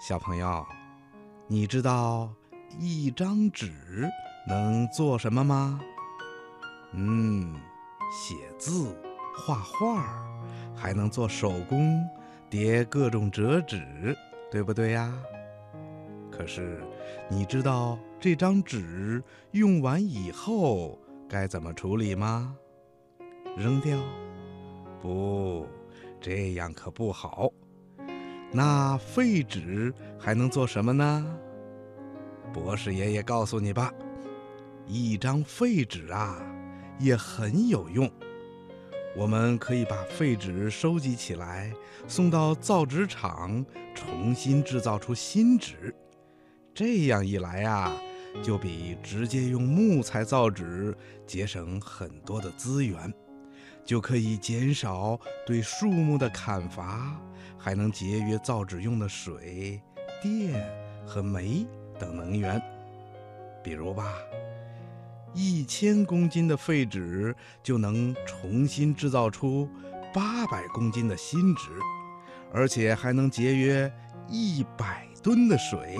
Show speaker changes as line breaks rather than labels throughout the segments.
小朋友，你知道一张纸能做什么吗？嗯，写字、画画，还能做手工，叠各种折纸，对不对呀？可是，你知道这张纸用完以后该怎么处理吗？扔掉？不，这样可不好。那废纸还能做什么呢？博士爷爷告诉你吧，一张废纸啊，也很有用。我们可以把废纸收集起来，送到造纸厂，重新制造出新纸。这样一来啊，就比直接用木材造纸节省很多的资源。就可以减少对树木的砍伐，还能节约造纸用的水电和煤等能源。比如吧，一千公斤的废纸就能重新制造出八百公斤的新纸，而且还能节约一百吨的水，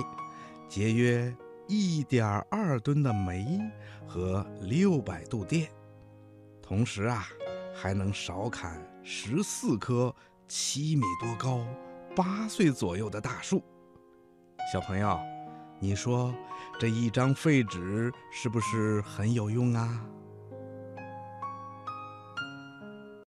节约一点二吨的煤和六百度电。同时啊。还能少砍十四棵七米多高、八岁左右的大树。小朋友，你说这一张废纸是不是很有用啊？